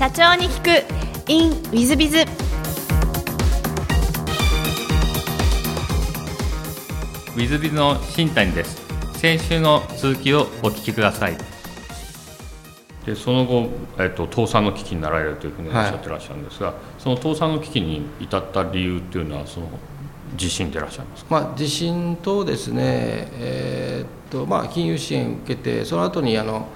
社長に聞く。In ウィズビズウィズビズの新谷です。先週の続きをお聞きください。でその後、えっと、倒産の危機になられるというふうにおっしゃってらっしゃるんですが、はい、その倒産の危機に至った理由っていうのはその地震でいらっしゃいますまあ、地震とですね、えー、っとまあ、金融支援を受けてその後にあの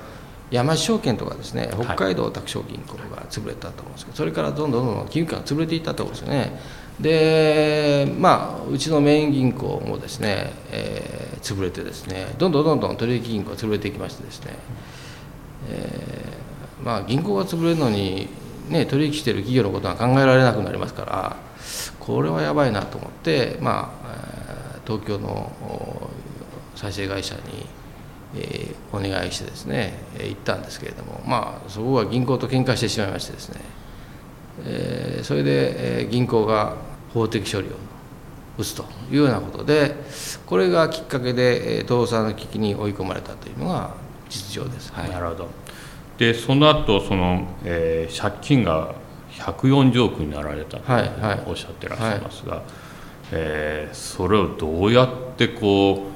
山証券とかですね北海道拓商銀行が潰れたと思うんですけど、それからどんどんどんどん金融機関が潰れていったところですよね。でまあうちのメイン銀行もですね、えー、潰れてですねどんどんどんどん取引銀行が潰れていきましてですね、えー、まあ銀行が潰れるのにね取引している企業のことは考えられなくなりますからこれはやばいなと思ってまあ東京の再生会社にえー、お願いしてですね、えー、行ったんですけれどもまあそこは銀行と喧嘩してしまいましてですね、えー、それで、えー、銀行が法的処理を打つというようなことでこれがきっかけで、えー、倒産の危機に追い込まれたというのが実情です。はい、なるほど。でその後その、えー、借金が140億になられたとおっしゃってらっしゃいますが、はいはい、えー、それをどうやってこ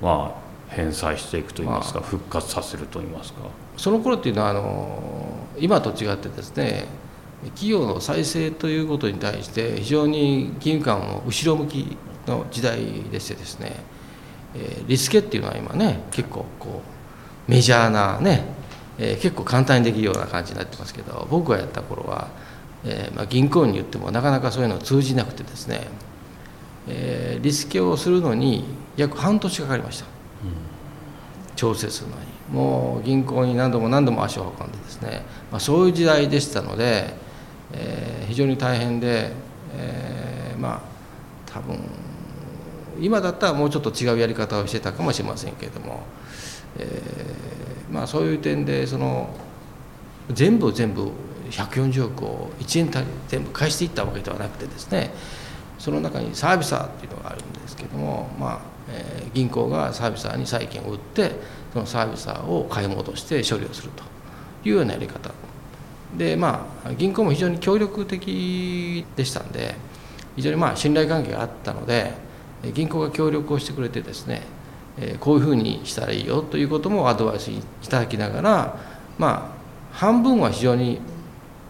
うまあ返済していくといいますか、まあ、復活させるといいますか。その頃っていうのはあの今と違ってですね企業の再生ということに対して非常に金融機関も後ろ向きの時代でしてですね、えリスケっていうのは今ね結構こうメジャーなね、え結構簡単にできるような感じになってますけど僕がやった頃は、えまあ、銀行に言ってもなかなかそういうの通じなくてですね、えリスケをするのに約半年かかりました調整するのにもう銀行に何度も何度も足を運んでですね、まあ、そういう時代でしたので、えー、非常に大変で、えー、まあ多分今だったらもうちょっと違うやり方をしてたかもしれませんけれども、えー、まあそういう点でその全部全部140億を1円単位全部返していったわけではなくてですねその中にサービサーっていうのがあるんですけどもまあえ銀行がサービサーに債券を売ってそのサービサーを買い戻して処理をするというようなやり方。でまあ銀行も非常に協力的でしたんで非常にまあ信頼関係があったので銀行が協力をしてくれてですねこういうふうにしたらいいよということもアドバイスいただきながらまあ半分は非常に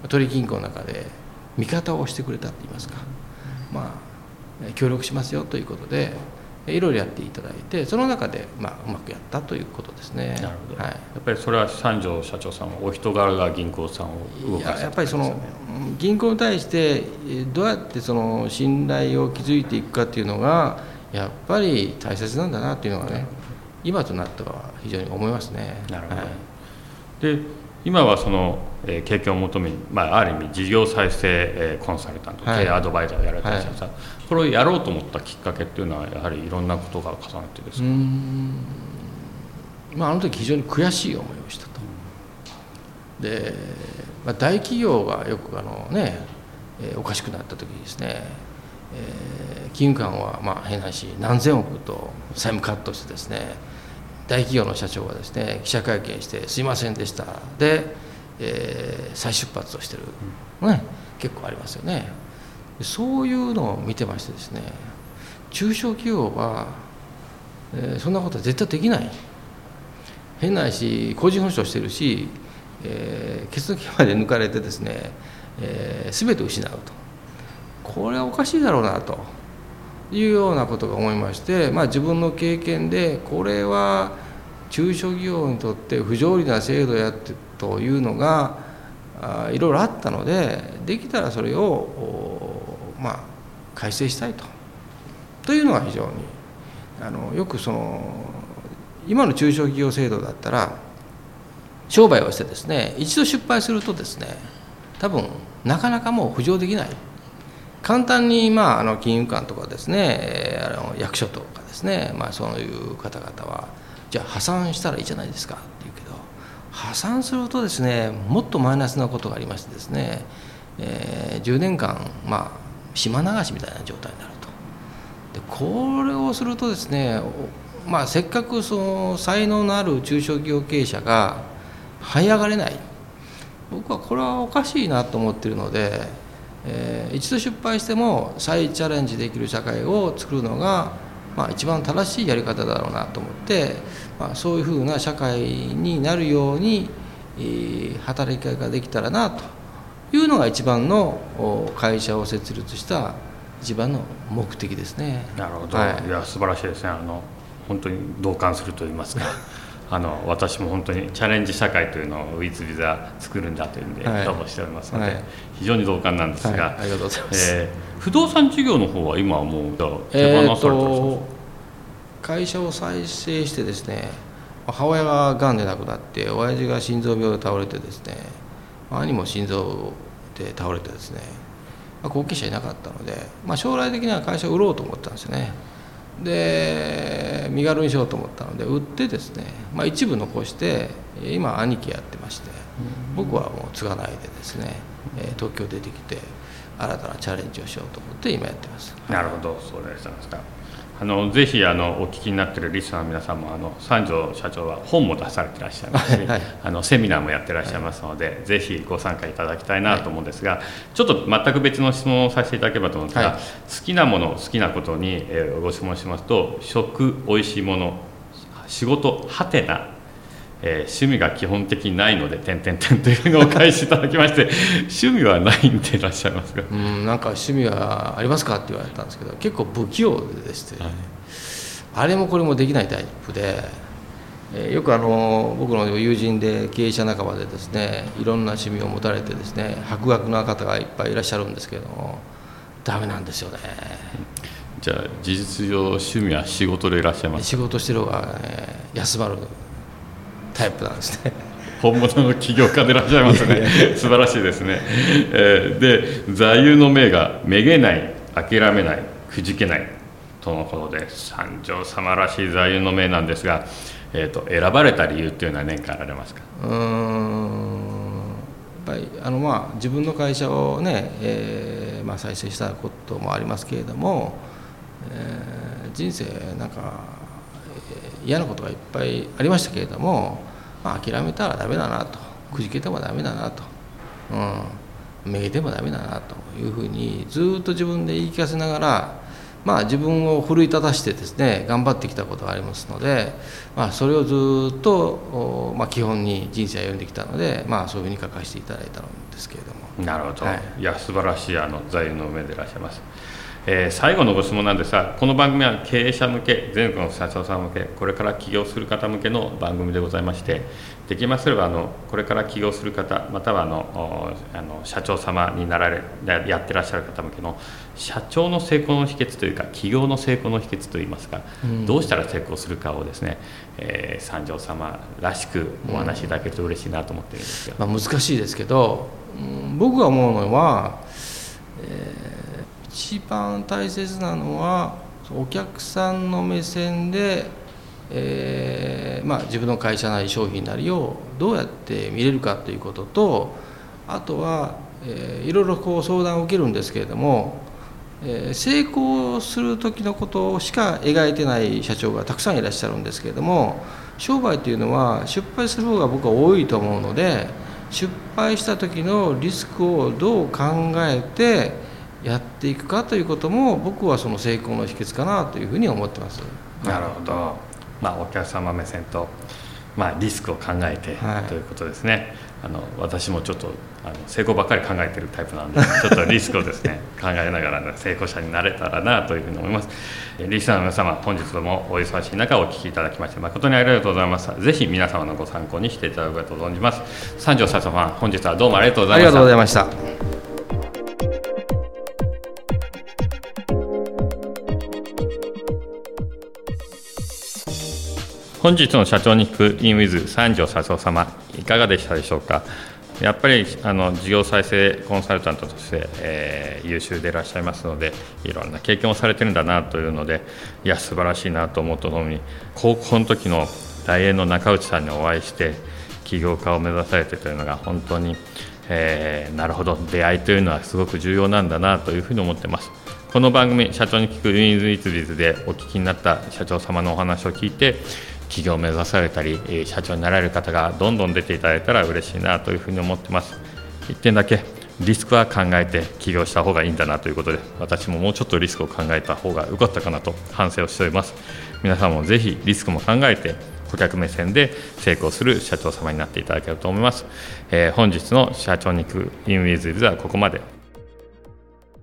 取引銀行の中で味方をしてくれたといいますかまあ協力しますよということでいろいろやっていただいてその中で、まあ、うまくやったということですね。なるほど、はい、やっぱりそれは三条社長さんお人柄が銀行さんを動かせた、ね、やっぱりその銀行に対してどうやってその信頼を築いていくかっていうのがやっぱり大切なんだなっていうのがね今となっては非常に思いますね。なるほど、はい、で今はその、えー、経験を求めに、まあ、ある意味事業再生、えー、コンサルタント、はい、経営アドバイザーをやられてらっしゃる、はい、これをやろうと思ったきっかけっていうのはやはりいろんなことが重なってですか？まあ、あの時非常に悔しい思いをしたと。で、まあ、大企業がよくあのね、えー、おかしくなった時にですね、えー、金融機関はまあ変な話何千億と債務カットしてですね大企業の社長がですね記者会見して「すいませんでした」で、えー、再出発をしてる、ね、結構ありますよね。そういうのを見てましてですね中小企業は、えー、そんなことは絶対できない。変な話個人保証してるし、えー、血のまで抜かれてですね、えー、全て失うと。これはおかしいだろうなというようなことが思いまして、まあ、自分の経験でこれは中小企業にとって不条理な制度やってというのがいろいろあったのでできたらそれをまあ改正したいと。というのが非常にあのよくその今の中小企業制度だったら商売をしてですね一度失敗するとですね多分なかなかもう浮上できない。簡単に、まあ、あの金融機関とかですねあの役所とかですね、まあ、そういう方々はじゃあ破産したらいいじゃないですかって言うけど破産するとですねもっとマイナスなことがありましてですね、えー、10年間、まあ、島流しみたいな状態になると。でこれをするとですね、まあ、せっかくその才能のある中小企業経営者が這い上がれない。僕はこれはおかしいなと思ってるので、えー、一度失敗しても再チャレンジできる社会を作るのが、まあ、一番正しいやり方だろうなと思って、まあ、そういうふうな社会になるように、えー、働き方ができたらなというのが一番の会社を設立した一番の目的ですね。なるほど、はい、いや素晴らしいですね。あの本当に同感すると言いますかあの私も本当にチャレンジ社会というのをウィズビザ作るんだというんでコラしておりますので、はい、非常に同感なんですが、はい、ありがとうございます、えー、不動産事業の方は今はもう手放されすか、会社を再生してですね母親ががんで亡くなって親父が心臓病で倒れてですね兄も心臓で倒れてですね、まあ、後継者いなかったので、まあ、将来的には会社を売ろうと思ったんですよねで身軽にしようと思ったので売ってですね、まあ、一部残して今兄貴やってまして僕はもう継がないでですね東京出てきて新たなチャレンジをしようと思って今やってます。なるほどそうでしたあのぜひあのお聞きになっているリスナーの皆さんもあの三条社長は本も出されていらっしゃいますし、はい、あのセミナーもやってらっしゃいますので、はい、ぜひご参加いただきたいなと思うんですが、はい、ちょっと全く別の質問をさせていただければと思うんですが、好きなもの好きなことに、えー、ご質問しますと食おいしいもの仕事はてなえー、趣味が基本的にないので点々点というのを返していただきまして趣味はないんでいらっしゃいますか？うんなんか趣味はありますかって言われたんですけど結構不器用でして、はい、あれもこれもできないタイプで、えー、よくあの僕の友人で経営者仲間でですねいろんな趣味を持たれてですね博学な方がいっぱいいらっしゃるんですけどもダメなんですよね。じゃあ事実上趣味は仕事でいらっしゃいます仕事してる方が、ね、休まるタイプなんですね。本物の起業家でいらっしゃいますね。素晴らしいですね、えー、で座右の銘が「めげない諦めないくじけない」とのことで三条様らしい座右の銘なんですが、えーと、選ばれた理由っていうのは何かあられますか？うん。やっぱりあのまあ自分の会社をね、えーまあ、再生したこともありますけれども、えー、人生なんか嫌なことがいっぱいありましたけれども、まあ、諦めたらダメだなと。くじけてもダメだなと、うん、めげてもダメだなというふうにずっと自分で言い聞かせながら、まあ、自分を奮い立たしてですね頑張ってきたことがありますので、まあ、それをずっと、まあ、基本に人生を歩んできたので、まあ、そういうふうに書かせていただいたんですけれども。なるほど、はい、いや素晴らしいあの座右の銘でいらっしゃいます。えー、最後のご質問なんですがこの番組は経営者向け全国の社長さん向けこれから起業する方向けの番組でございましてできますればあのこれから起業する方またはあのあの社長様になられやってらっしゃる方向けの社長の成功の秘訣というか起業の成功の秘訣といいますか、うん、どうしたら成功するかをですね、えー、三条様らしくお話しいただけると嬉しいなと思ってるんですが、うん、まあ、難しいですけど、うん、僕が思うのは、えー一番大切なのはお客さんの目線で、えーまあ、自分の会社なり商品なりをどうやって見れるかということとあとは、えー、いろいろこう相談を受けるんですけれども、えー、成功する時のことしか描いてない社長がたくさんいらっしゃるんですけれども商売というのは失敗する方が僕は多いと思うので失敗した時のリスクをどう考えてやっていくかということも僕はその成功の秘訣かなというふうに思ってます。なるほど、まあ、お客様目線と、まあ、リスクを考えて、はい、ということですね。あの私もちょっとあの成功ばっかり考えてるタイプなんで ちょっとリスクをですね考えながら、ね、成功者になれたらなというふうに思います。リスナーの皆様本日もお忙しい中お聞きいただきまして誠にありがとうございます。ぜひ皆様のご参考にしていただければと存じます。三条佐々さん本日はどうもありがとうございました。ありがとうございました本日の社長に聞くインウィズ三条社長様いかがでしたでしょうか？やっぱりあの事業再生コンサルタントとして、えー、優秀でいらっしゃいますのでいろんな経験をされてるんだなというのでいや素晴らしいなと思うとともに高校の時の大英の中内さんにお会いして起業家を目指されてというのが本当に、えー、なるほど出会いというのはすごく重要なんだなというふうに思ってます。この番組社長に聞くウィンズ・イツビズでお聞きになった社長様のお話を聞いて起業を目指されたり社長になられる方がどんどん出ていただいたら嬉しいなというふうに思ってます。1点だけリスクは考えて起業した方がいいんだなということで私ももうちょっとリスクを考えた方が良かったかなと反省をしております。皆さんもぜひリスクも考えて顧客目線で成功する社長様になっていただけると思います、えー、本日の社長に行くインウィズイズはここまで。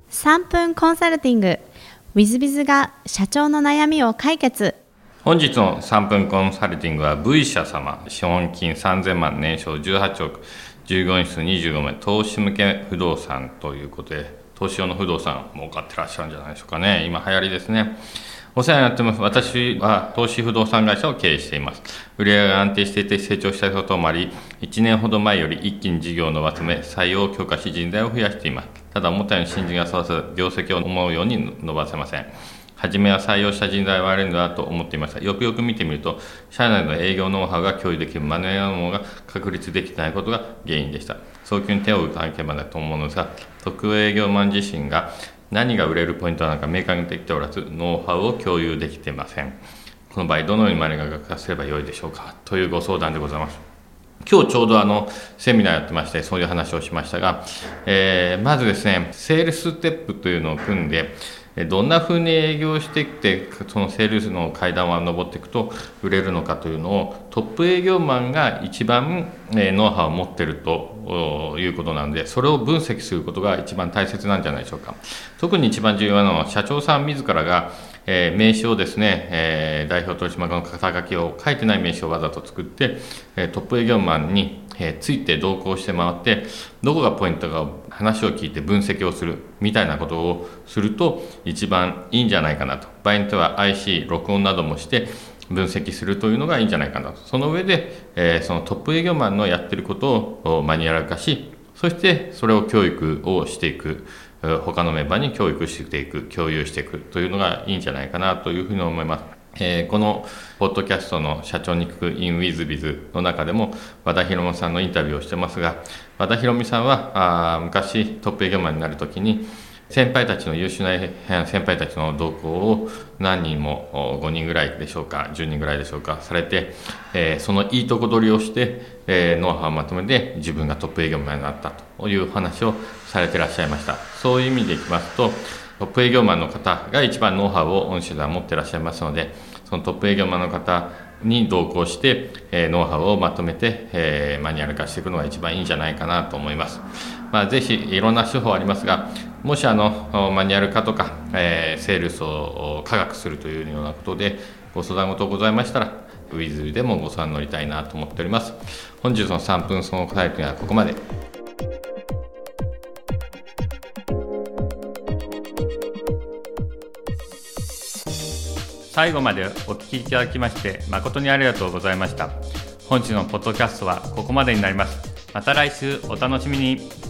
3分コンサルティング。WithBiz が社長の悩みを解決。本日の3分コンサルティングは V 社様資本金3000万年商18億従業員数25名投資向け不動産ということで投資用の不動産儲かってらっしゃるんじゃないでしょうかね今流行りですねお世話になってます。私は投資不動産会社を経営しています。売上が安定していて成長したこともあり、1年ほど前より一気に事業を伸ばすため、採用を強化し人材を増やしています。ただ、思ったように新人が育つ業績を思うように伸ばせません。初めは採用した人材は悪いんだと思っていました。よくよく見てみると、社内の営業ノウハウが共有できるマネーノウが確立できてないことが原因でした。早急に手を打たなければなと思うのですが、特営業マン自身が何が売れるポイントなのか明確にできておらず、ノウハウを共有できていません。この場合、どのようにマネーが学化すればよいでしょうか？というご相談でございます。今日ちょうどあのセミナーやってまして、そういう話をしましたが、えー、まずですね、セールステップというのを組んで、どんなふうに営業してきてそのセールスの階段を上っていくと売れるのかというのをトップ営業マンが一番ノウハウを持ってるということなんでそれを分析することが一番大切なんじゃないでしょうか。特に一番重要なのは社長さん自らがえー、名刺をですね、えー、代表取締役の肩書きを書いてない名刺をわざと作って、えー、トップ営業マンに、え、ついて同行して回ってどこがポイントか話を聞いて分析をするみたいなことをすると一番いいんじゃないかなと。場合によっては IC 録音などもして分析するというのがいいんじゃないかなと。その上で、え、そのトップ営業マンのやってることをマニュアル化しそしてそれを教育をしていく。他のメンバーに教育していく共有していくというのがいいんじゃないかなというふうに思います。えー、このポッドキャストの社長に聞く in with biz の中でも和田博美さんのインタビューをしてますが和田博美さんはあ昔トップ営業マンになるときに先輩たちの優秀な先輩たちの動向を何人も5人ぐらいでしょうか10人ぐらいでしょうかされて、えー、そのいいとこ取りをして、えー、ノウハウをまとめて自分がトップ営業マンになったという話をされてらっしゃいましたそういう意味でいきますとトップ営業マンの方が一番ノウハウを御社では持ってらっしゃいますのでそのトップ営業マンの方に同行して、えー、ノウハウをまとめて、えー、マニュアル化していくのが一番いいんじゃないかなと思います。まあ、ぜひいろんな手法ありますが、もしあのマニュアル化とか、えー、セールスを科学するというようなことでご相談事ございましたら、ウィズでもご相談乗りたいなと思っております。本日の3分その答えというのはここまで。最後までお聞きいただきまして誠にありがとうございました。本日のポッドキャストはここまでになります。また来週お楽しみに。